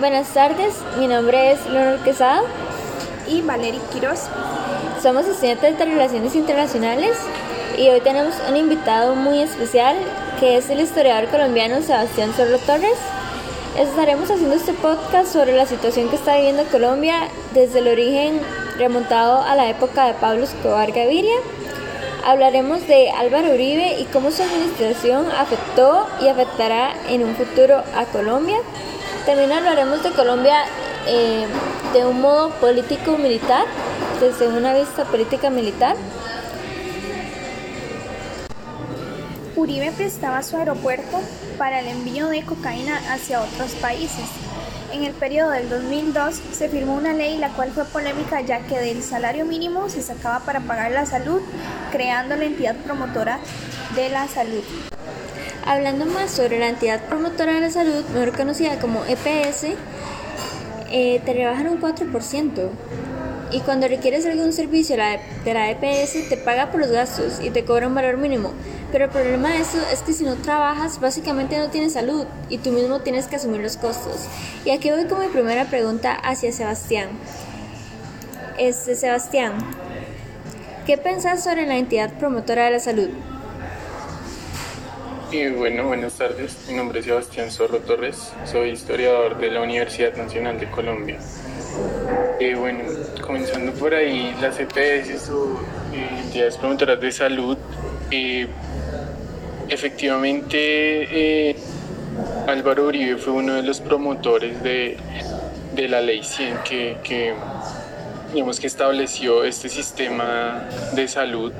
Buenas tardes, mi nombre es Leonor Quesada y Valery Quiroz. Somos estudiantes de Relaciones Internacionales y hoy tenemos un invitado muy especial que es el historiador colombiano Sebastián Zorro Torres. Estaremos haciendo este podcast sobre la situación que está viviendo Colombia desde el origen remontado a la época de Pablo Escobar Gaviria. Hablaremos de Álvaro Uribe y cómo su administración afectó y afectará en un futuro a Colombia. También hablaremos de Colombia eh, de un modo político-militar, desde una vista política militar. Uribe prestaba su aeropuerto para el envío de cocaína hacia otros países. En el periodo del 2002 se firmó una ley la cual fue polémica ya que del salario mínimo se sacaba para pagar la salud, creando la entidad promotora de la salud. Hablando más sobre la entidad promotora de la salud, mejor conocida como EPS, eh, te rebajan un 4%. Y cuando requieres algún servicio de la EPS, te paga por los gastos y te cobra un valor mínimo. Pero el problema de eso es que si no trabajas, básicamente no tienes salud y tú mismo tienes que asumir los costos. Y aquí voy con mi primera pregunta hacia Sebastián. Este, Sebastián, ¿qué pensás sobre la entidad promotora de la salud? Bueno, buenas tardes. Mi nombre es Sebastián Zorro Torres. Soy historiador de la Universidad Nacional de Colombia. Eh, bueno, comenzando por ahí, las EPS o eh, entidades promotoras de salud, eh, efectivamente Álvaro Uribe fue uno de los promotores de, la ley 100 que, que, digamos, que estableció este sistema de salud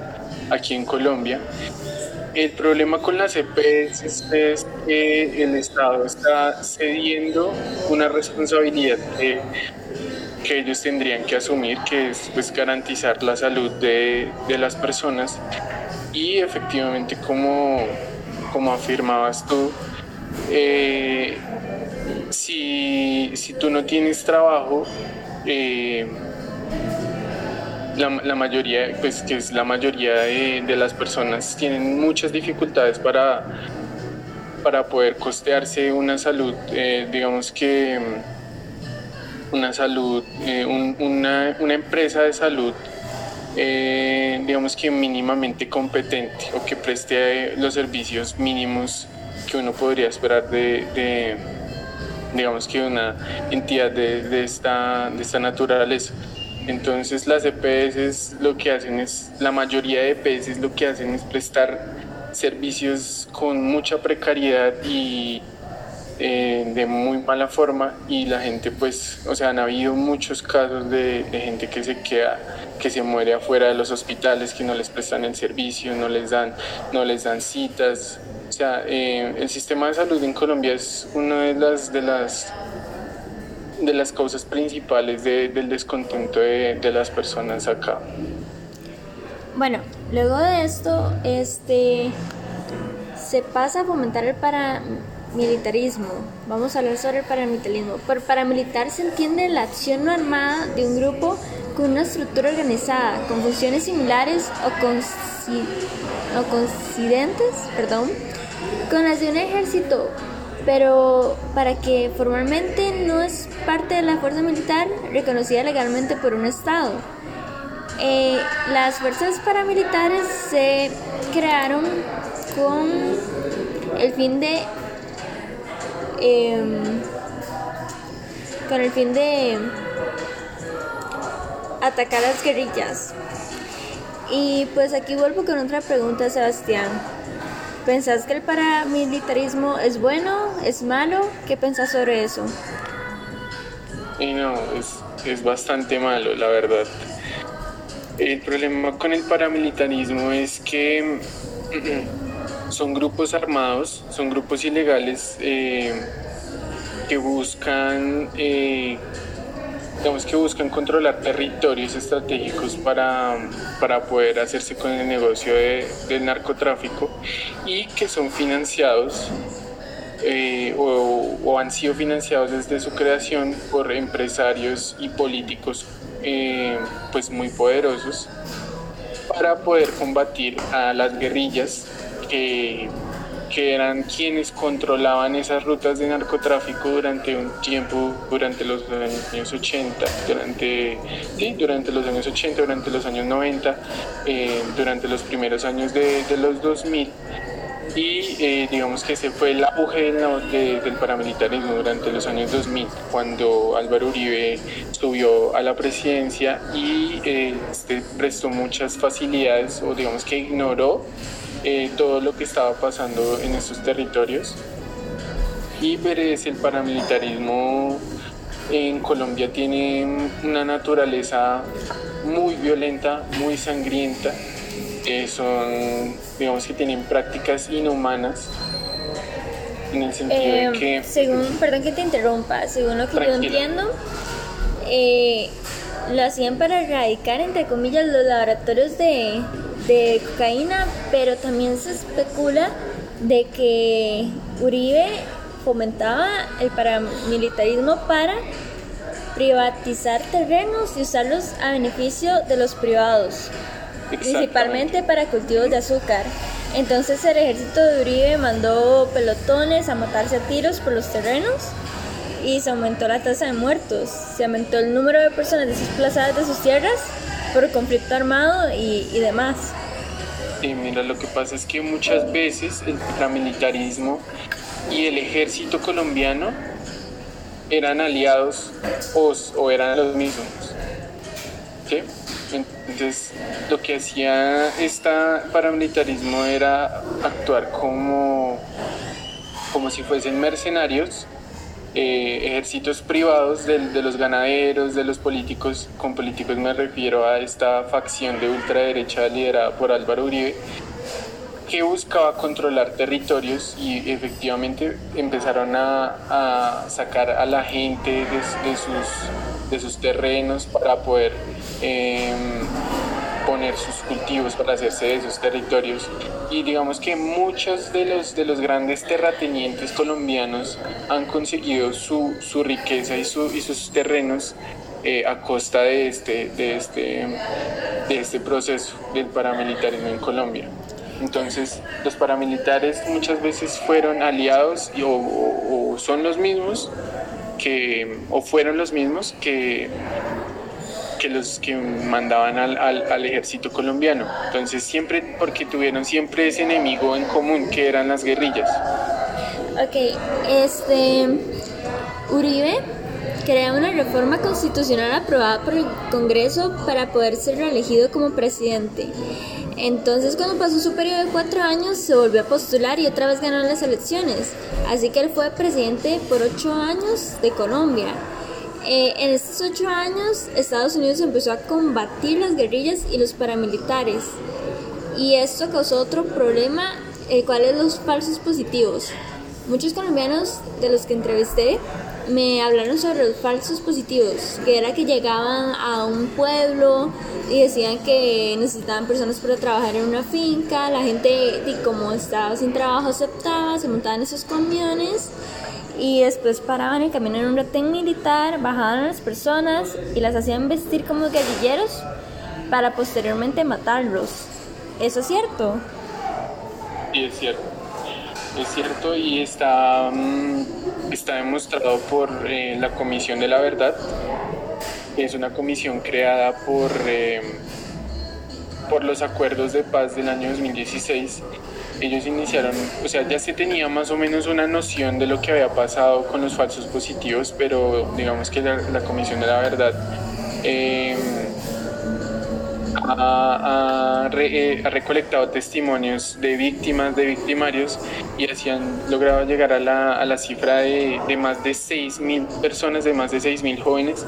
aquí en Colombia el problema con las EPS es que el Estado está cediendo una responsabilidad que, ellos tendrían que asumir, que es pues, garantizar la salud de, las personas. Y efectivamente, como, como afirmabas tú, eh, si, si, tú no tienes trabajo, eh, la, mayoría, pues que es la mayoría de, las personas tienen muchas dificultades para, para poder costearse una salud, eh, digamos que una salud, eh, una, una, empresa de salud, eh, digamos que mínimamente competente o que preste los servicios mínimos que uno podría esperar de, digamos que una entidad de, de, esta, de esta naturaleza. Entonces las EPS lo que hacen es, la mayoría de EPS lo que hacen es prestar servicios con mucha precariedad y eh, de muy mala forma y la gente pues, o sea, han habido muchos casos de, gente que se queda, que se muere afuera de los hospitales, que no les prestan el servicio, no les dan, no les dan citas. O sea, eh, el sistema de salud en Colombia es una de las, de las de las causas principales del descontento de, las personas acá. Bueno, luego de esto, este se pasa a fomentar el paramilitarismo. Vamos a hablar sobre el paramilitarismo. Por paramilitar se entiende la acción no armada de un grupo con una estructura organizada, con funciones similares o, o coincidentes, perdón, con las de un ejército pero para que formalmente no es parte de la fuerza militar reconocida legalmente por un Estado. Eh, las fuerzas paramilitares se crearon con el fin de em, con el fin de atacar a las guerrillas. Y pues aquí vuelvo con otra pregunta, Sebastián. ¿Pensás que el paramilitarismo es bueno, es malo? ¿Qué pensás sobre eso? No, es, es bastante malo, la verdad. El problema con el paramilitarismo es que son grupos armados, son grupos ilegales eh, que buscan eh, digamos que buscan controlar territorios estratégicos para, para poder hacerse con el negocio del narcotráfico y que son financiados eh, o, han sido financiados desde su creación por empresarios y políticos eh, pues muy poderosos para poder combatir a las guerrillas que, que eran quienes controlaban esas rutas de narcotráfico durante un tiempo, durante los años 80, durante, sí, durante los años 80, durante los años 90, eh, durante los primeros años de, de los 2000 y eh, digamos que ese fue el auge del, paramilitarismo durante los años 2000, cuando Álvaro Uribe subió a la presidencia y eh, este prestó muchas facilidades o digamos que ignoró eh, todo lo que estaba pasando en estos territorios. Y Pérez, el paramilitarismo en Colombia tiene una naturaleza muy violenta, muy sangrienta son, digamos que tienen prácticas inhumanas en el sentido de eh, que... Según, perdón que te interrumpa, según lo que yo entiendo, eh, lo hacían para erradicar, entre comillas, los laboratorios de, de cocaína, pero también se especula de que Uribe fomentaba el paramilitarismo para privatizar terrenos y usarlos a beneficio de los privados principalmente para cultivos de azúcar. Entonces el ejército de Uribe mandó pelotones a matarse a tiros por los terrenos y se aumentó la tasa de muertos, se aumentó el número de personas desplazadas de sus tierras por conflicto armado y, demás. Sí, mira, lo que pasa es que muchas veces el paramilitarismo y el ejército colombiano eran aliados o, o eran los mismos. ¿Sí? Entonces, lo que hacía este paramilitarismo era actuar como, como si fuesen mercenarios, eh, ejércitos privados de, los ganaderos, de los políticos. Con políticos me refiero a esta facción de ultraderecha liderada por Álvaro Uribe, que buscaba controlar territorios y efectivamente empezaron a, sacar a la gente de, sus, terrenos para poder Em, poner sus cultivos para hacerse de esos territorios y digamos que muchos de los, de los grandes terratenientes colombianos han conseguido su, su riqueza y, su, y sus terrenos eh, a costa de este, de, este, de este proceso del paramilitarismo en Colombia. Entonces, los paramilitares muchas veces fueron aliados y, o, o, son los mismos que, o fueron los mismos que que los que mandaban al, al, ejército colombiano. Entonces siempre, porque tuvieron siempre ese enemigo en común que eran las guerrillas. Ok, este Uribe crea una reforma constitucional aprobada por el Congreso para poder ser reelegido como presidente. Entonces cuando pasó su periodo de cuatro años se volvió a postular y otra vez ganó las elecciones. Así que él fue presidente por ocho años de Colombia. Eh, en estos ocho años, Estados Unidos empezó a combatir las guerrillas y los paramilitares. Y esto causó otro problema, el cual es los falsos positivos. Muchos colombianos de los que entrevisté me hablaron sobre los falsos positivos, que era que llegaban a un pueblo y decían que necesitaban personas para trabajar en una finca, la gente como estaba sin trabajo aceptaba, se montaban esos camiones y después paraban el camino en un retén militar, bajaban a las personas y las hacían vestir como guerrilleros para posteriormente matarlos. ¿Eso es cierto? Sí, es cierto. Es cierto y está, mm, está demostrado por eh, la Comisión de la Verdad. Es una comisión creada por, eh, por los acuerdos de paz del año 2016 ellos iniciaron, o sea, ya se tenía más o menos una noción de lo que había pasado con los falsos positivos, pero digamos que la, Comisión de la Verdad em, ha, eh, ha, recolectado testimonios de víctimas, de victimarios, y así han logrado llegar a la, a la cifra de, de más de 6.000 personas, de más de 6.000 jóvenes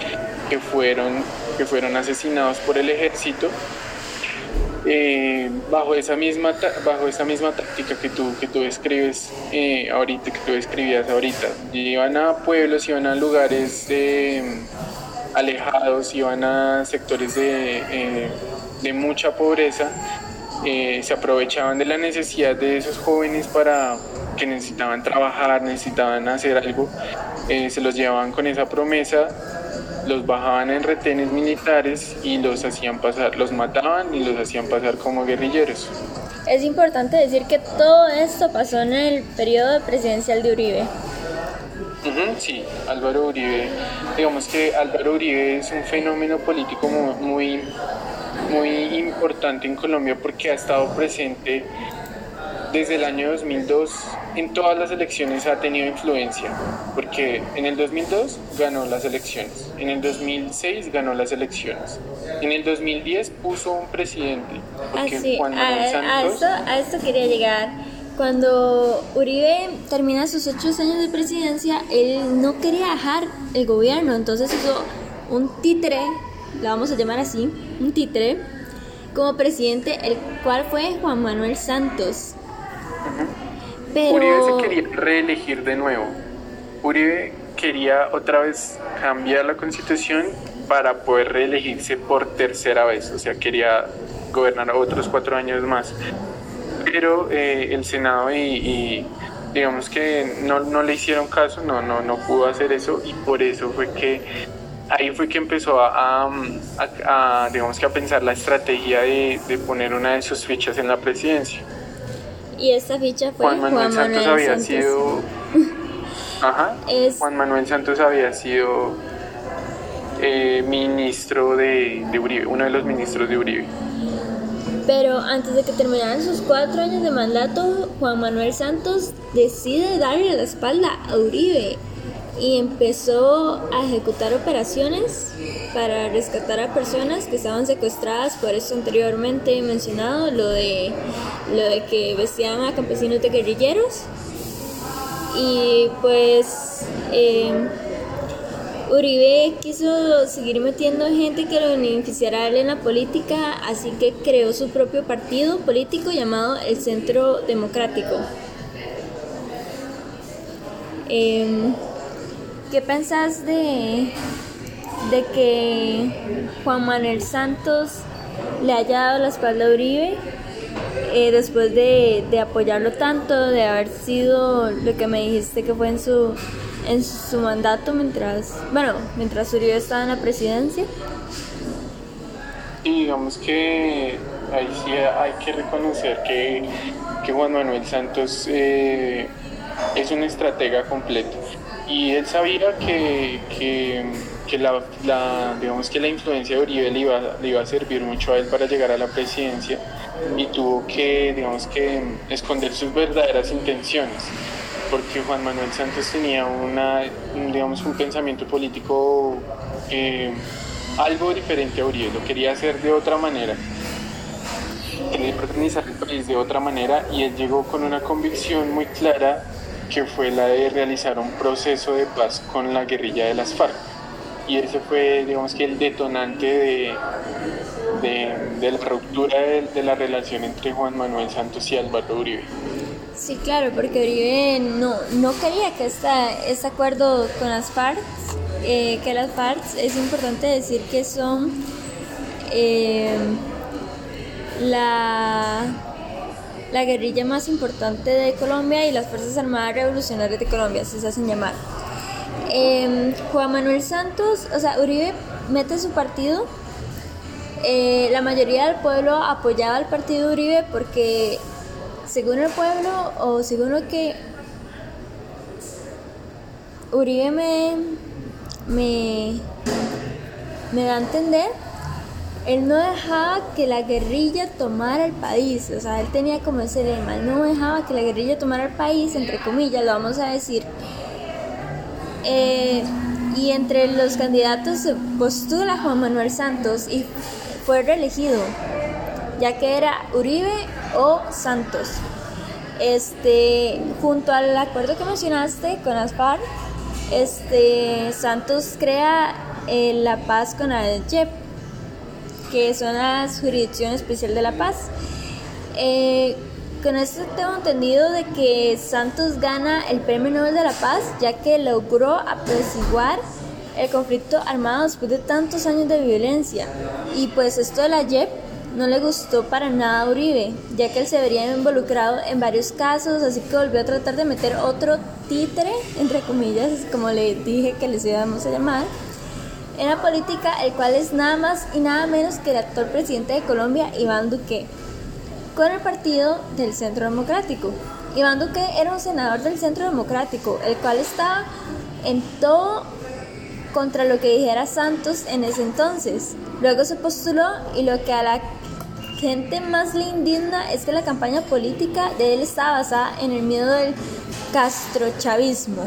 que fueron, que fueron asesinados por el ejército eh, bajo esa misma bajo esa misma táctica que tú que tú escribes eh, ahorita que tú escribías ahorita. Iban a pueblos iban a lugares eh, alejados iban a sectores de, de mucha pobreza se aprovechaban de la necesidad de esos jóvenes para que necesitaban trabajar necesitaban hacer algo se los llevaban con esa promesa los bajaban en retenes militares y los hacían pasar, los mataban y los hacían pasar como guerrilleros. Es importante decir que todo esto pasó en el periodo presidencial de Uribe. sí, Álvaro Uribe, digamos que Álvaro Uribe es un fenómeno político muy, muy importante en Colombia porque ha estado presente desde el año 2002 en todas las elecciones ha tenido influencia, porque en el 2002 ganó las elecciones, en el 2006 ganó las elecciones, en el 2010 puso un presidente, porque Juan Manuel Santos... A esto, quería llegar. Cuando Uribe termina sus ocho años de presidencia, él no quería dejar el gobierno, entonces hizo un títere, lo vamos a llamar así, un títere, como presidente, el cual fue Juan Manuel Santos. Uribe se quería reelegir de nuevo. Uribe quería otra vez cambiar la constitución para poder reelegirse por tercera vez, o sea, quería gobernar otros cuatro años más. Pero eh, el Senado y, digamos que no, no, le hicieron caso, no, no, no pudo hacer eso y por eso fue que ahí fue que empezó a, a, digamos que a pensar la estrategia de, de poner una de sus fichas en la presidencia. Y esta ficha fue Juan Manuel, Santos había sido Ajá. Juan Manuel Santos había sido eh, ministro de, de, Uribe, uno de los ministros de Uribe. Pero antes de que terminaran sus cuatro años de mandato, Juan Manuel Santos decide darle la espalda a Uribe y empezó a ejecutar operaciones para rescatar a personas que estaban secuestradas por eso anteriormente mencionado, lo de, lo de que vestían a campesinos de guerrilleros. Y pues eh, Uribe quiso seguir metiendo gente que lo beneficiara en la política, así que creó su propio partido político llamado el Centro Democrático. Em, ¿Qué pensás de, de que Juan Manuel Santos le haya dado la espalda a Uribe eh, después de, apoyarlo tanto, de haber sido lo que me dijiste que fue en su, en su mandato mientras, bueno, mientras Uribe estaba en la presidencia? Sí, digamos que ahí sí hay que reconocer que, Juan Manuel Santos eh, es un estratega completo y él sabía que, que, la, digamos que la influencia de Uribe le iba, le iba a servir mucho a él para llegar a la presidencia y tuvo que, digamos que, esconder sus verdaderas intenciones porque Juan Manuel Santos tenía una, digamos, un pensamiento político eh, algo diferente a Uribe, lo quería hacer de otra manera, quería organizar el país de otra manera y él llegó con una convicción muy clara que fue la de realizar un proceso de paz con la guerrilla de las FARC. Y ese fue, digamos que, el detonante de, de, la ruptura de, la relación entre Juan Manuel Santos y Álvaro Uribe. Sí, claro, porque Uribe no, no quería que esta, este acuerdo con las FARC, eh, que las FARC es importante decir que son eh, la la guerrilla más importante de Colombia y las Fuerzas Armadas Revolucionarias de Colombia, se hacen llamar. Em, Juan Manuel Santos, o sea, Uribe mete su partido. Eh, la mayoría del pueblo apoyaba al partido Uribe porque, según el pueblo, o según lo que Uribe me, me, me da a entender, él no dejaba que la guerrilla tomara el país, o sea, él tenía como ese lema, no dejaba que la guerrilla tomara el país, entre comillas, lo vamos a decir. Eh, y entre los candidatos se postula Juan Manuel Santos y fue reelegido, ya que era Uribe o Santos. Este, junto al acuerdo que mencionaste con las FARC, este, Santos crea eh, la paz con el JEP que son las Jurisdicción Especial de la Paz. Eh, con esto tengo entendido de que Santos gana el Premio Nobel de la Paz, ya que logró apaciguar el conflicto armado después de tantos años de violencia. Y pues esto de la JEP no le gustó para nada a Uribe, ya que él se vería involucrado en varios casos, así que volvió a tratar de meter otro títere, entre comillas, como le dije que les íbamos a llamar, en la política, el cual es nada más y nada menos que el actual presidente de Colombia, Iván Duque. con el partido del Centro Democrático. Iván Duque era un senador del Centro Democrático, el cual estaba en todo contra lo que dijera Santos en ese entonces. Luego se postuló y lo que a la gente más le indigna es que la campaña política de él estaba basada en el miedo del castrochavismo,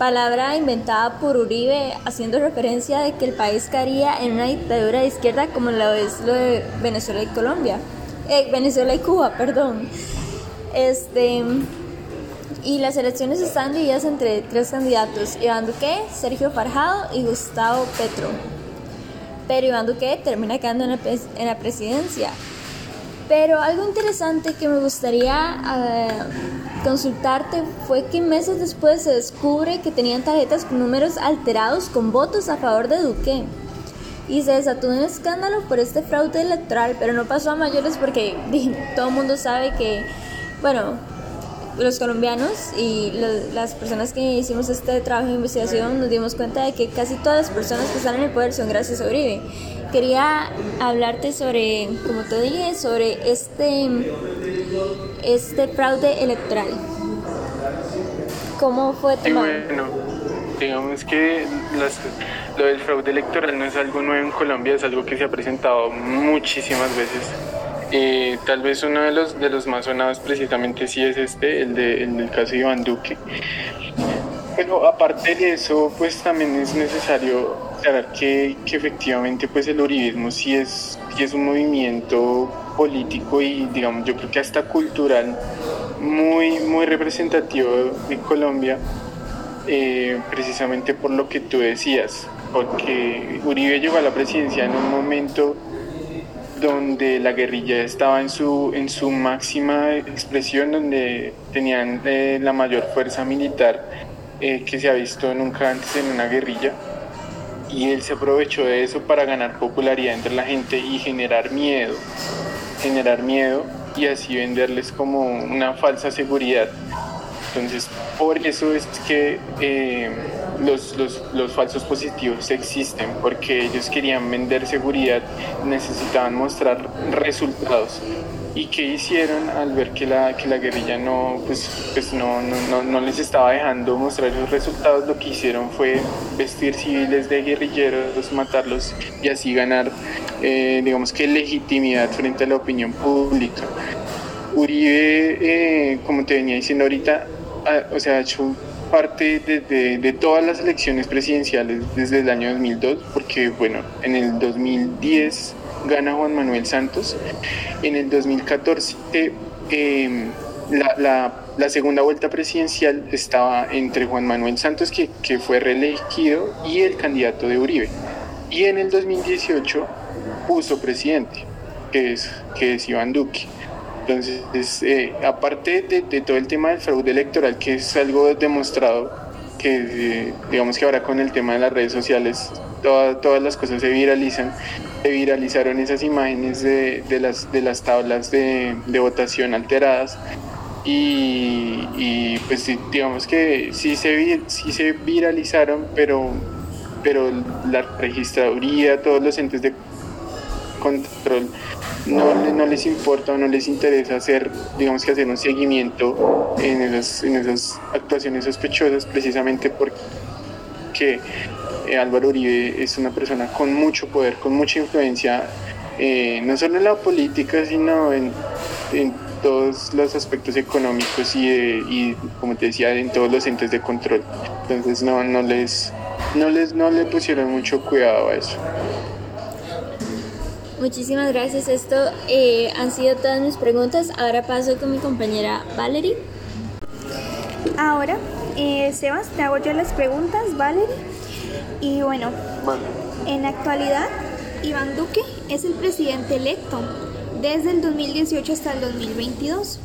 palabra inventada por Uribe haciendo referencia de que el país caería en una dictadura de izquierda como lo es lo de Venezuela y Colombia. Eh, Venezuela y Cuba, perdón. Este, y las elecciones están divididas entre tres candidatos, Iván Duque, Sergio Farjado y Gustavo Petro. Pero Iván Duque termina quedando en la, en la presidencia. Pero algo interesante que me gustaría uh, consultarte fue que meses después se descubre que tenían tarjetas con números alterados con votos a favor de Duque. Y se desató un escándalo por este fraude electoral, pero no pasó a mayores porque todo el mundo sabe que, bueno, los colombianos y las personas que hicimos este trabajo de investigación nos dimos cuenta de que casi todas las personas que están en el poder son gracias a Uribe. Quería hablarte sobre, como te dije, sobre este, este fraude electoral. ¿Cómo fue tu Bueno, digamos que lo del fraude electoral no es algo nuevo en Colombia, es algo que se ha presentado muchísimas veces eh, tal vez uno de los, de los más sonados precisamente sí es este, el, de, el del caso de Iván Duque. Pero aparte de eso, pues también es necesario saber que, efectivamente pues el uribismo sí es, es un movimiento político y digamos yo creo que hasta cultural muy, muy representativo de Colombia, eh, precisamente por lo que tú decías, porque Uribe llegó a la presidencia en un momento donde la guerrilla estaba en su, en su máxima expresión, donde tenían eh, la mayor fuerza militar eh, que se ha visto nunca antes en una guerrilla. Y él se aprovechó de eso para ganar popularidad entre la gente y generar miedo, generar miedo y así venderles como una falsa seguridad. Entonces, por eso es que eh, los, falsos positivos existen, porque ellos querían vender seguridad, necesitaban mostrar resultados. ¿Y qué hicieron al ver que la, que la guerrilla no, pues, pues no, no, no, les estaba dejando mostrar esos resultados? Lo que hicieron fue vestir civiles de guerrilleros, matarlos y así ganar, eh, digamos que legitimidad frente a la opinión pública. Uribe, eh, como te venía diciendo ahorita, o sea, ha hecho parte de, de, todas las elecciones presidenciales desde el año 2002, porque bueno, en el 2010 gana Juan Manuel Santos, en el 2014 em, la, la, la, segunda vuelta presidencial estaba entre Juan Manuel Santos, que, que fue reelegido, y el candidato de Uribe, y en el 2018 puso presidente, que es, que es Iván Duque. Entonces, eh, aparte de, todo el tema del fraude electoral, que es algo demostrado, que eh, digamos que ahora con el tema de las redes sociales, todas las cosas se viralizan, se viralizaron esas imágenes de, las, de las tablas de, votación alteradas. Y, pues digamos que sí se, sí se viralizaron, pero, pero la registraduría, todos los entes de control no, no les importa o no les interesa hacer, digamos que hacer un seguimiento en esas, en esas actuaciones sospechosas precisamente porque eh, Álvaro Uribe es una persona con mucho poder, con mucha influencia, eh, no solo en la política, sino en, en todos los aspectos económicos y, y, como te decía, en todos los entes de control. Entonces no, no, les, no, les, no le pusieron mucho cuidado a eso. Muchísimas gracias. Esto eh, han sido todas mis preguntas. Ahora paso con mi compañera Valerie. Ahora, eh, Sebas, te hago yo las preguntas, Valerie. Y bueno, en la actualidad, Iván Duque es el presidente electo desde el 2018 hasta el 2022.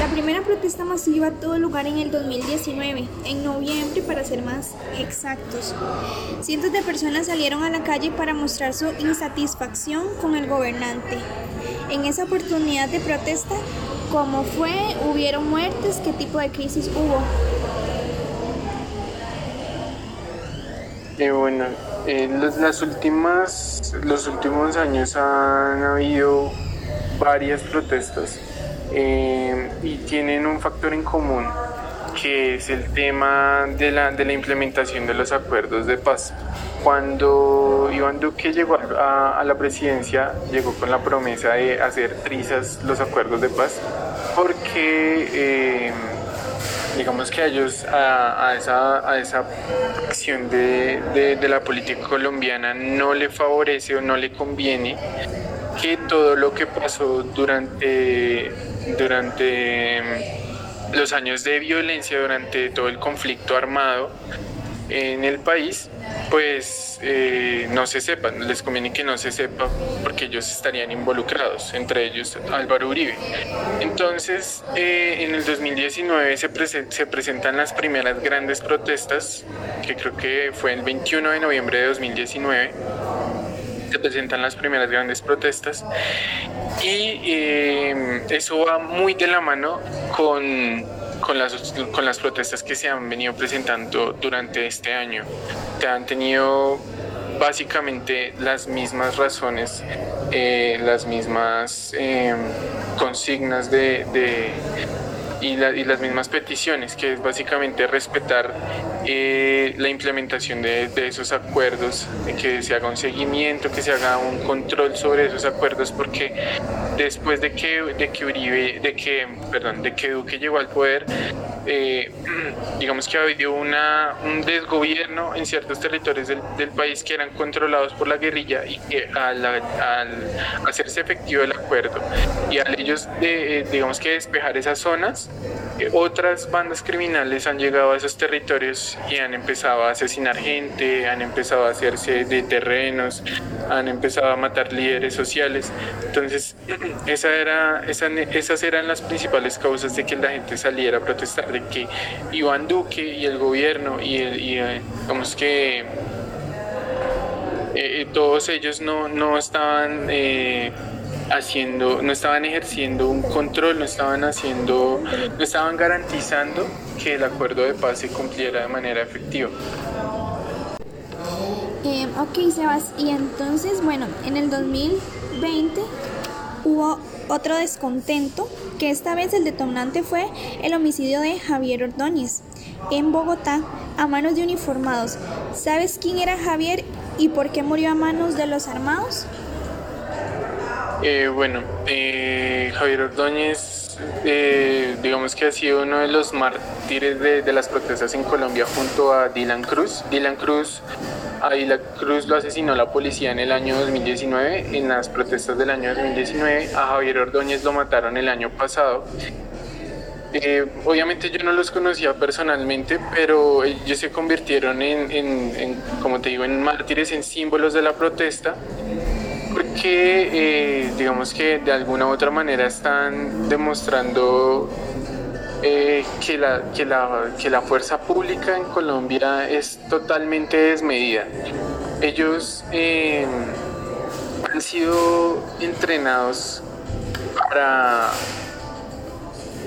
La primera protesta masiva tuvo lugar en el 2019, en noviembre para ser más exactos. Cientos de personas salieron a la calle para mostrar su insatisfacción con el gobernante. En esa oportunidad de protesta, ¿cómo fue? ¿Hubieron muertes? ¿Qué tipo de crisis hubo? Eh, bueno, las últimas, los últimos años han habido varias protestas eh, y tienen un factor en común que es el tema de la, de la implementación de los acuerdos de paz. Cuando Iván Duque llegó a, la presidencia, llegó con la promesa de hacer trizas los acuerdos de paz, porque eh, digamos que a ellos, a, esa, a esa acción de, de, la política colombiana no le favorece o no le conviene que todo lo que pasó durante, durante mm, los años de violencia, durante todo el conflicto armado en el país, pues eh, no se sepa, les conviene que no se sepa porque ellos estarían involucrados, entre ellos Álvaro Uribe. Entonces, eh, en el 2019 se, se presentan las primeras grandes protestas, que creo que fue el 21 de noviembre de 2019 se presentan las primeras grandes protestas y eh, eso va muy de la mano con con las, con las protestas que se han venido presentando durante este año. Han tenido básicamente las mismas razones, eh, las mismas eh, consignas de, y, las mismas peticiones, que es básicamente respetar eh, la implementación de, esos acuerdos, que se haga un seguimiento, que se haga un control sobre esos acuerdos, porque después de que, de que Uribe, de que, perdón, de que Duque llegó al poder, eh, digamos que ha habido una, un desgobierno en ciertos territorios del, país que eran controlados por la guerrilla y que al, hacerse efectivo el acuerdo y al ellos, de, eh, digamos que despejar esas zonas, eh, otras bandas criminales han llegado a esos territorios y han empezado a asesinar gente, han empezado a hacerse de terrenos, han empezado a matar líderes sociales. Entonces, esa era, esas eran las principales causas de que la gente saliera a protestar, de que Iván Duque y el gobierno y, y eh, digamos que eh, todos ellos no, no estaban haciendo, no estaban ejerciendo un control, no estaban haciendo, no estaban garantizando que el acuerdo de paz se cumpliera de manera efectiva. Eh, ok, Sebas, y entonces, bueno, en el 2020 hubo otro descontento, que esta vez el detonante fue el homicidio de Javier Ordóñez en Bogotá a manos de uniformados. ¿Sabes quién era Javier y por qué murió a manos de los armados? Eh, bueno, eh, Javier Ordóñez, eh, digamos que ha sido uno de los mártires de, las protestas en Colombia junto a Dylan Cruz. Dylan Cruz, a Dylan Cruz lo asesinó la policía en el año 2019, en las protestas del año 2019. A Javier Ordóñez lo mataron el año pasado. obviamente yo no los conocía personalmente, pero ellos se convirtieron en, como te digo, en mártires, en símbolos de la protesta porque eh, digamos que de alguna u otra manera están demostrando eh, que, la, que, la, que la fuerza pública en Colombia es totalmente desmedida. Ellos eh, han sido entrenados para...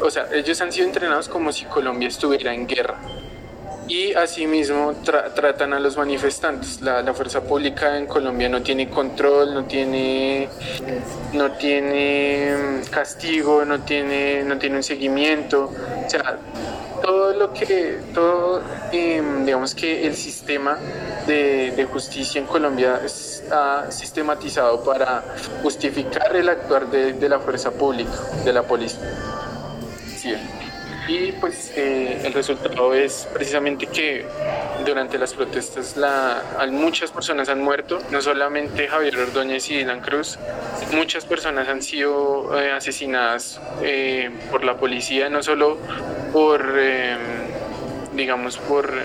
O sea, ellos han sido entrenados como si Colombia estuviera en guerra y asimismo tratan a los manifestantes. La, fuerza pública en Colombia no tiene control, no tiene, no tiene mm, castigo, no tiene, no tiene un seguimiento. O sea, todo lo que, todo, em, digamos que el sistema de, justicia en Colombia está sistematizado para justificar el actuar de, la fuerza pública, de la policía. Sí y pues eh, el resultado es precisamente que durante las protestas la, muchas personas han muerto, no solamente Javier Ordóñez y Dylan Cruz, muchas personas han sido eh, asesinadas eh, por la policía, no solo por, digamos, por...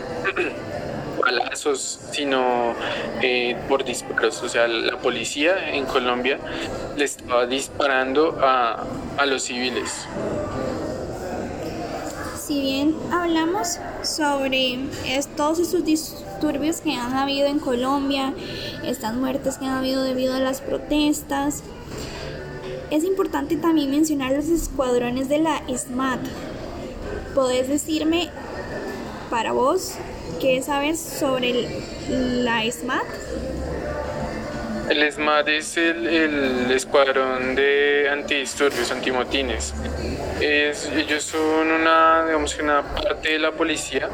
balazos, sino por disparos. O sea, la policía en Colombia le estaba disparando a, a los civiles si bien hablamos sobre todos estos disturbios que han habido en Colombia, estas muertes que han habido debido a las protestas, es importante también mencionar los escuadrones de la SMAT. ¿Podés decirme para vos qué sabes sobre la SMAT? El SMAT es el, escuadrón de antidisturbios, antimotines. Es, ellos son una, una parte de la policía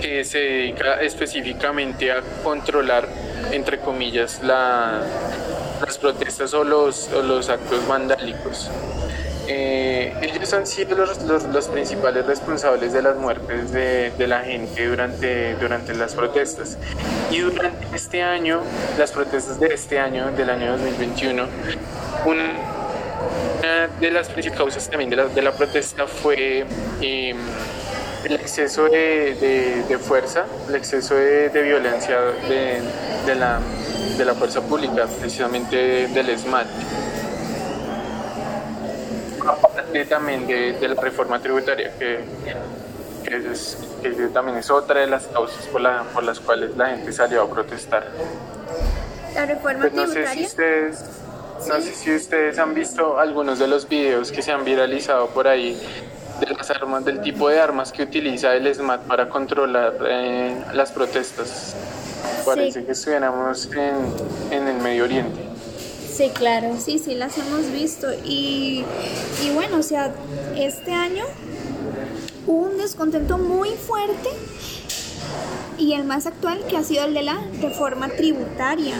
que se dedica específicamente a controlar, entre comillas, la, las protestas o los, o los actos vandálicos. Eh, ellos han sido los, principales responsables de las muertes de, la gente durante, durante las protestas. Y durante este año, las protestas de este año, del año 2021, una de las principales causas también de la, protesta fue em, el exceso de, de, fuerza, el exceso de, violencia de, la, de la fuerza pública, precisamente del SMAT también de, la reforma tributaria, que, también es otra de las causas por, la, por las cuales la gente salió a protestar. La reforma tributaria. Pues no sé si ustedes, no sé si ustedes han visto algunos de los videos que se han viralizado por ahí de las armas, del tipo de armas que utiliza el SMAT para controlar eh, las protestas. Parece que estuviéramos en, en el Medio Oriente. Sí, claro. Sí, sí, las hemos visto. Y, y bueno, o sea, este año hubo un descontento muy fuerte y el más actual que ha sido el de la reforma tributaria.